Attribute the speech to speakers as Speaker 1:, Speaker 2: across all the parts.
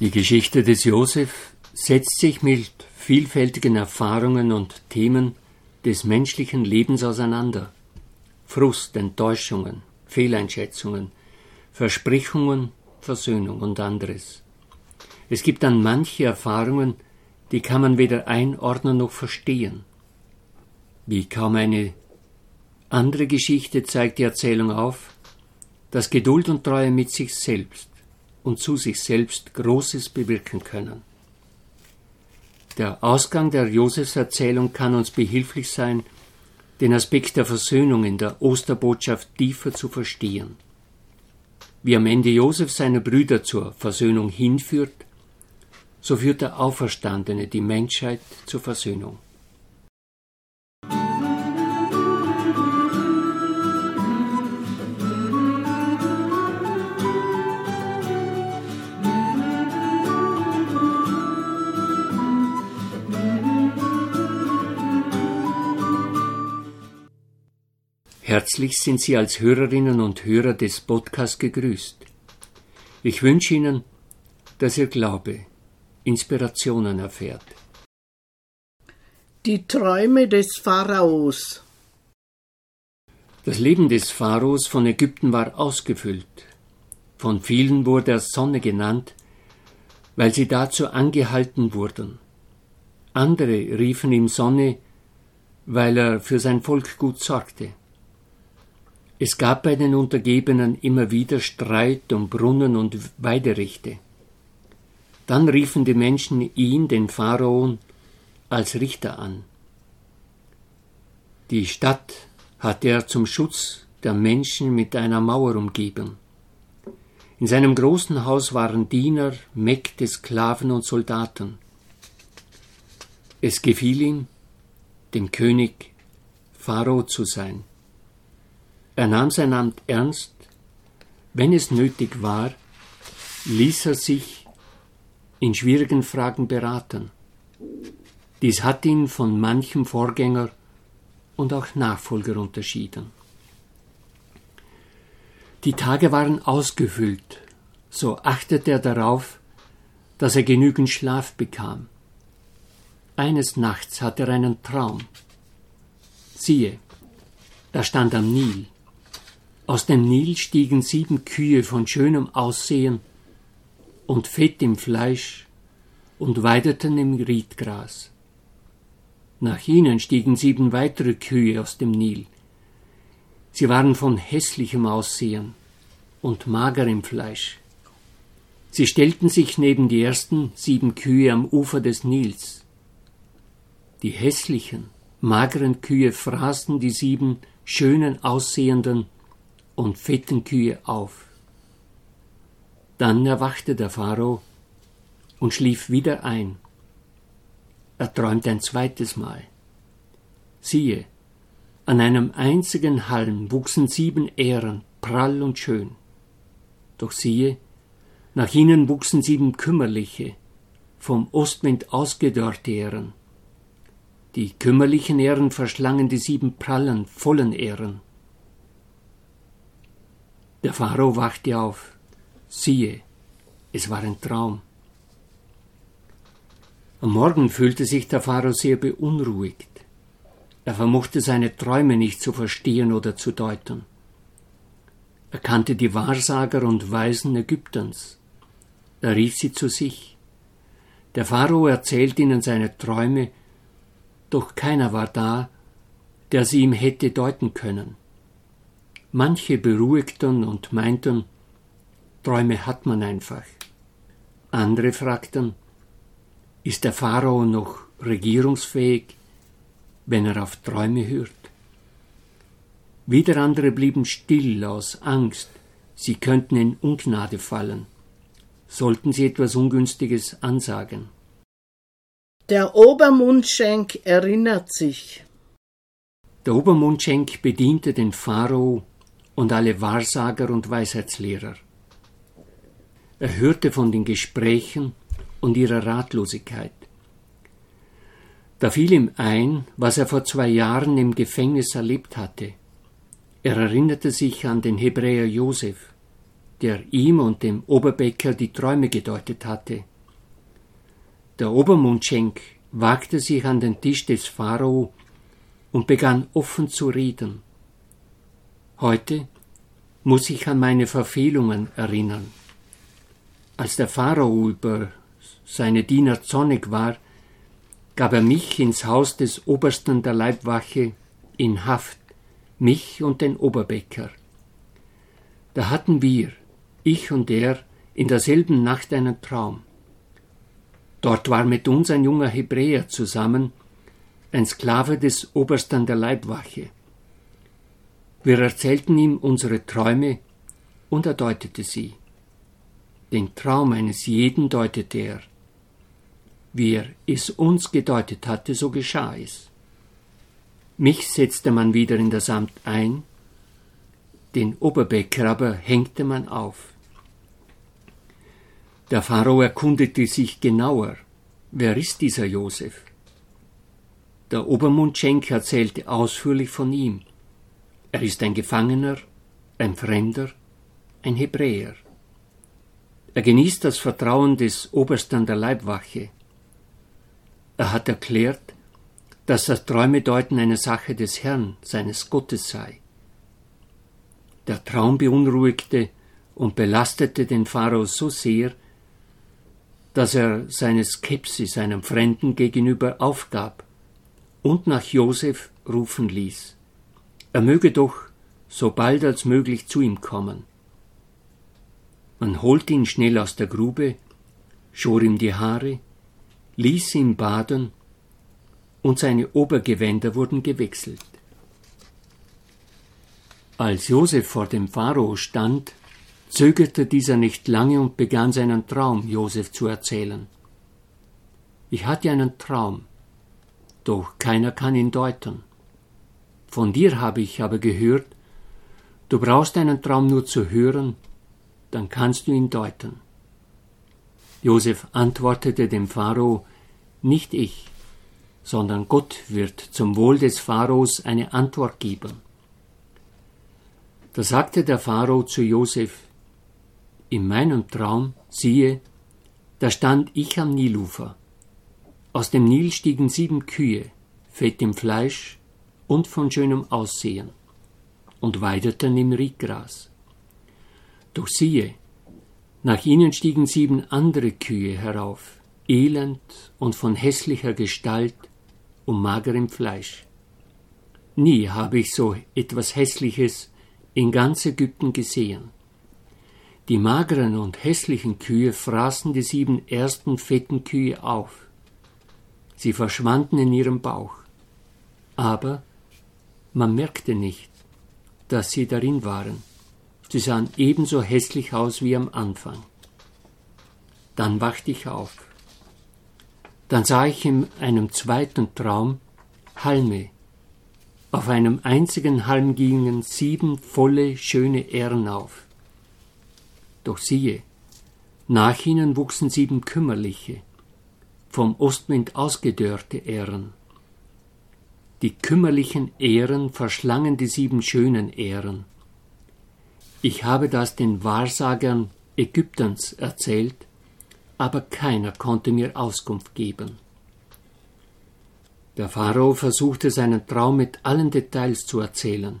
Speaker 1: Die Geschichte des Josef setzt sich mit vielfältigen Erfahrungen und Themen des menschlichen Lebens auseinander. Frust, Enttäuschungen, Fehleinschätzungen, Versprechungen, Versöhnung und anderes. Es gibt dann manche Erfahrungen, die kann man weder einordnen noch verstehen. Wie kaum eine andere Geschichte zeigt die Erzählung auf, dass Geduld und Treue mit sich selbst und zu sich selbst Großes bewirken können. Der Ausgang der Josefserzählung kann uns behilflich sein, den Aspekt der Versöhnung in der Osterbotschaft tiefer zu verstehen. Wie am Ende Josef seine Brüder zur Versöhnung hinführt, so führt der Auferstandene die Menschheit zur Versöhnung. Herzlich sind Sie als Hörerinnen und Hörer des Podcasts gegrüßt. Ich wünsche Ihnen, dass Ihr Glaube Inspirationen erfährt.
Speaker 2: Die Träume des Pharaos
Speaker 1: Das Leben des Pharaos von Ägypten war ausgefüllt. Von vielen wurde er Sonne genannt, weil sie dazu angehalten wurden. Andere riefen ihm Sonne, weil er für sein Volk gut sorgte. Es gab bei den Untergebenen immer wieder Streit um Brunnen und Weiderechte. Dann riefen die Menschen ihn, den Pharaon, als Richter an. Die Stadt hatte er zum Schutz der Menschen mit einer Mauer umgeben. In seinem großen Haus waren Diener, Mägde, Sklaven und Soldaten. Es gefiel ihm, dem König Pharao zu sein. Er nahm sein Amt ernst. Wenn es nötig war, ließ er sich in schwierigen Fragen beraten. Dies hat ihn von manchem Vorgänger und auch Nachfolger unterschieden. Die Tage waren ausgefüllt, so achtete er darauf, dass er genügend Schlaf bekam. Eines Nachts hatte er einen Traum. Siehe, er stand am Nil. Aus dem Nil stiegen sieben Kühe von schönem Aussehen und Fett im Fleisch und weideten im Riedgras. Nach ihnen stiegen sieben weitere Kühe aus dem Nil. Sie waren von hässlichem Aussehen und mager im Fleisch. Sie stellten sich neben die ersten sieben Kühe am Ufer des Nils. Die hässlichen, mageren Kühe fraßen die sieben schönen aussehenden und fetten Kühe auf. Dann erwachte der Pharao und schlief wieder ein. Er träumte ein zweites Mal. Siehe, an einem einzigen Halm wuchsen sieben Ähren, prall und schön. Doch siehe, nach ihnen wuchsen sieben kümmerliche, vom Ostwind ausgedörrte Ähren. Die kümmerlichen Ähren verschlangen die sieben prallen, vollen Ähren. Der Pharao wachte auf. Siehe, es war ein Traum. Am Morgen fühlte sich der Pharao sehr beunruhigt. Er vermochte seine Träume nicht zu verstehen oder zu deuten. Er kannte die Wahrsager und Weisen Ägyptens. Er rief sie zu sich. Der Pharao erzählt ihnen seine Träume, doch keiner war da, der sie ihm hätte deuten können. Manche beruhigten und meinten, Träume hat man einfach. Andere fragten, ist der Pharao noch regierungsfähig, wenn er auf Träume hört? Wieder andere blieben still aus Angst, sie könnten in Ungnade fallen. Sollten sie etwas Ungünstiges ansagen?
Speaker 2: Der Obermundschenk erinnert sich.
Speaker 1: Der Obermundschenk bediente den Pharao und alle Wahrsager und Weisheitslehrer. Er hörte von den Gesprächen und ihrer Ratlosigkeit. Da fiel ihm ein, was er vor zwei Jahren im Gefängnis erlebt hatte. Er erinnerte sich an den Hebräer Josef, der ihm und dem Oberbäcker die Träume gedeutet hatte. Der Obermundschenk wagte sich an den Tisch des Pharao und begann offen zu reden. Heute muss ich an meine Verfehlungen erinnern. Als der Pharao über seine Diener zornig war, gab er mich ins Haus des Obersten der Leibwache in Haft, mich und den Oberbäcker. Da hatten wir, ich und er, in derselben Nacht einen Traum. Dort war mit uns ein junger Hebräer zusammen, ein Sklave des Obersten der Leibwache. Wir erzählten ihm unsere Träume und er deutete sie. Den Traum eines jeden deutete er. Wie er es uns gedeutet hatte, so geschah es. Mich setzte man wieder in das Amt ein, den Oberbäcker aber hängte man auf. Der Pharao erkundete sich genauer, wer ist dieser Josef? Der Obermundschenk erzählte ausführlich von ihm. Er ist ein Gefangener, ein Fremder, ein Hebräer. Er genießt das Vertrauen des Obersten der Leibwache. Er hat erklärt, dass das Träumedeuten eine Sache des Herrn, seines Gottes sei. Der Traum beunruhigte und belastete den Pharao so sehr, dass er seine Skepsis einem Fremden gegenüber aufgab und nach Josef rufen ließ. Er möge doch so bald als möglich zu ihm kommen. Man holte ihn schnell aus der Grube, schor ihm die Haare, ließ ihn baden und seine Obergewänder wurden gewechselt. Als Josef vor dem Pharao stand, zögerte dieser nicht lange und begann seinen Traum Josef zu erzählen. Ich hatte einen Traum, doch keiner kann ihn deuten. Von dir habe ich aber gehört, du brauchst einen Traum nur zu hören, dann kannst du ihn deuten. Josef antwortete dem Pharao, nicht ich, sondern Gott wird zum Wohl des Pharaos eine Antwort geben. Da sagte der Pharao zu Josef, in meinem Traum, siehe, da stand ich am Nilufer. Aus dem Nil stiegen sieben Kühe, fett im Fleisch und von schönem Aussehen, und weideten im Riedgras. Doch siehe, nach ihnen stiegen sieben andere Kühe herauf, elend und von hässlicher Gestalt und magerem Fleisch. Nie habe ich so etwas Hässliches in ganz Ägypten gesehen. Die mageren und hässlichen Kühe fraßen die sieben ersten fetten Kühe auf. Sie verschwanden in ihrem Bauch. Aber man merkte nicht, dass sie darin waren. Sie sahen ebenso hässlich aus wie am Anfang. Dann wachte ich auf. Dann sah ich in einem zweiten Traum Halme. Auf einem einzigen Halm gingen sieben volle, schöne Ähren auf. Doch siehe, nach ihnen wuchsen sieben kümmerliche, vom Ostwind ausgedörrte Ähren. Die kümmerlichen Ähren verschlangen die sieben schönen Ähren. Ich habe das den Wahrsagern Ägyptens erzählt, aber keiner konnte mir Auskunft geben. Der Pharao versuchte seinen Traum mit allen Details zu erzählen,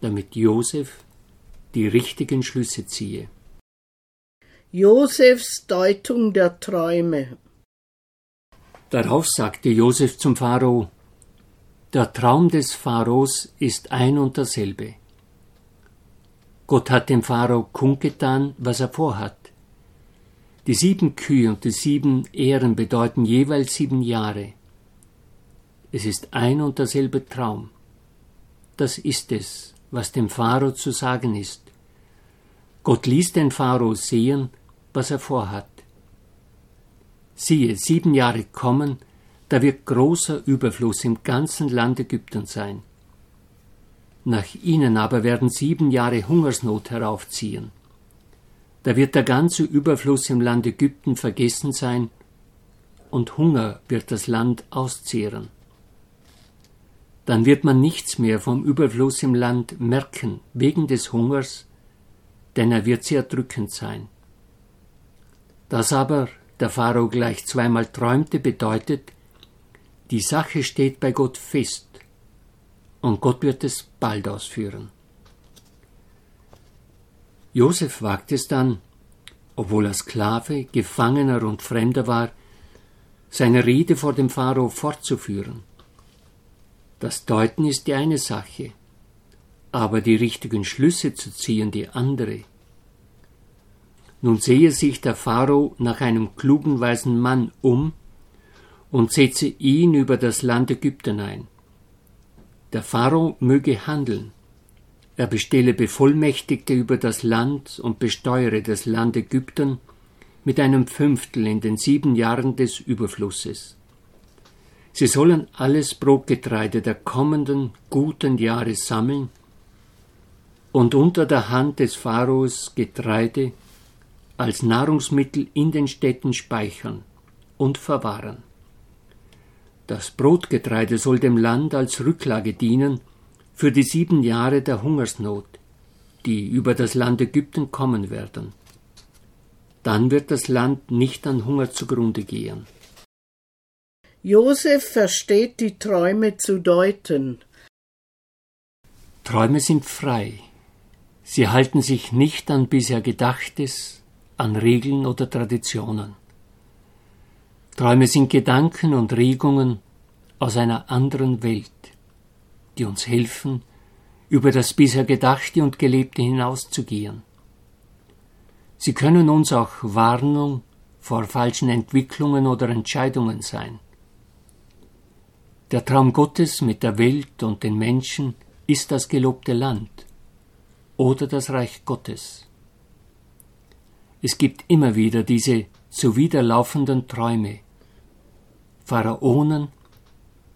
Speaker 1: damit Josef die richtigen Schlüsse ziehe.
Speaker 2: Josefs Deutung der Träume
Speaker 1: Darauf sagte Josef zum Pharao, der Traum des Pharaos ist ein und derselbe. Gott hat dem Pharao kundgetan, was er vorhat. Die sieben Kühe und die sieben Ehren bedeuten jeweils sieben Jahre. Es ist ein und derselbe Traum. Das ist es, was dem Pharao zu sagen ist. Gott ließ den Pharao sehen, was er vorhat. Siehe, sieben Jahre kommen, da wird großer Überfluss im ganzen Land Ägypten sein. Nach ihnen aber werden sieben Jahre Hungersnot heraufziehen. Da wird der ganze Überfluss im Land Ägypten vergessen sein, und Hunger wird das Land auszehren. Dann wird man nichts mehr vom Überfluss im Land merken, wegen des Hungers, denn er wird sehr drückend sein. Das aber der Pharao gleich zweimal träumte, bedeutet, die Sache steht bei Gott fest und Gott wird es bald ausführen. Josef wagt es dann, obwohl er Sklave, Gefangener und Fremder war, seine Rede vor dem Pharao fortzuführen. Das Deuten ist die eine Sache, aber die richtigen Schlüsse zu ziehen die andere. Nun sehe sich der Pharao nach einem klugen weisen Mann um und setze ihn über das Land Ägypten ein. Der Pharao möge handeln. Er bestelle Bevollmächtigte über das Land und besteuere das Land Ägypten mit einem Fünftel in den sieben Jahren des Überflusses. Sie sollen alles Brotgetreide der kommenden guten Jahre sammeln und unter der Hand des Pharaos Getreide als Nahrungsmittel in den Städten speichern und verwahren. Das Brotgetreide soll dem Land als Rücklage dienen für die sieben Jahre der Hungersnot, die über das Land Ägypten kommen werden. Dann wird das Land nicht an Hunger zugrunde gehen.
Speaker 2: Josef versteht die Träume zu deuten.
Speaker 1: Träume sind frei. Sie halten sich nicht an bisher Gedachtes, an Regeln oder Traditionen. Träume sind Gedanken und Regungen aus einer anderen Welt, die uns helfen, über das bisher Gedachte und Gelebte hinauszugehen. Sie können uns auch Warnung vor falschen Entwicklungen oder Entscheidungen sein. Der Traum Gottes mit der Welt und den Menschen ist das gelobte Land oder das Reich Gottes. Es gibt immer wieder diese zuwiderlaufenden Träume, Pharaonen,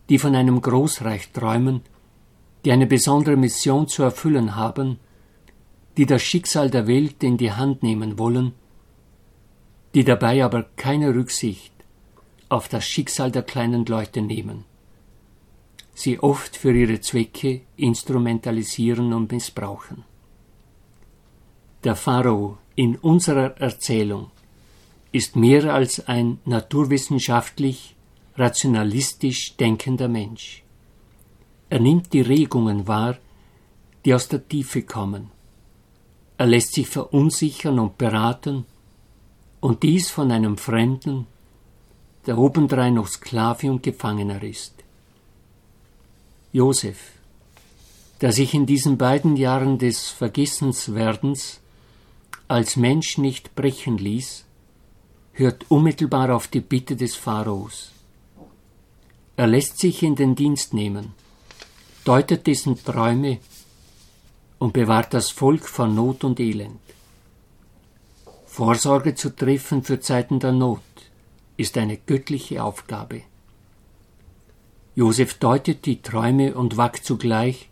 Speaker 1: die von einem Großreich träumen, die eine besondere Mission zu erfüllen haben, die das Schicksal der Welt in die Hand nehmen wollen, die dabei aber keine Rücksicht auf das Schicksal der kleinen Leute nehmen sie oft für ihre Zwecke instrumentalisieren und missbrauchen. Der Pharao in unserer Erzählung ist mehr als ein naturwissenschaftlich, rationalistisch denkender Mensch. Er nimmt die Regungen wahr, die aus der Tiefe kommen. Er lässt sich verunsichern und beraten, und dies von einem Fremden, der obendrein noch Sklave und Gefangener ist. Josef, der sich in diesen beiden Jahren des Vergessenswerdens als Mensch nicht brechen ließ, hört unmittelbar auf die Bitte des Pharaos. Er lässt sich in den Dienst nehmen, deutet dessen Träume und bewahrt das Volk vor Not und Elend. Vorsorge zu treffen für Zeiten der Not ist eine göttliche Aufgabe. Josef deutet die Träume und wagt zugleich,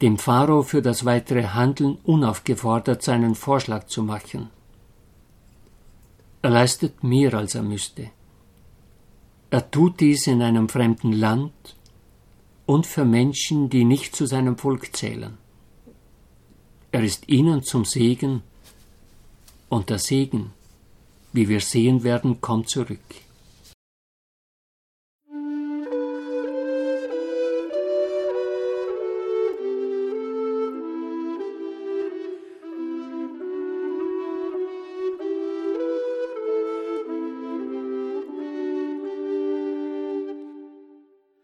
Speaker 1: dem Pharao für das weitere Handeln unaufgefordert seinen Vorschlag zu machen. Er leistet mehr, als er müsste. Er tut dies in einem fremden Land und für Menschen, die nicht zu seinem Volk zählen. Er ist ihnen zum Segen, und der Segen, wie wir sehen werden, kommt zurück.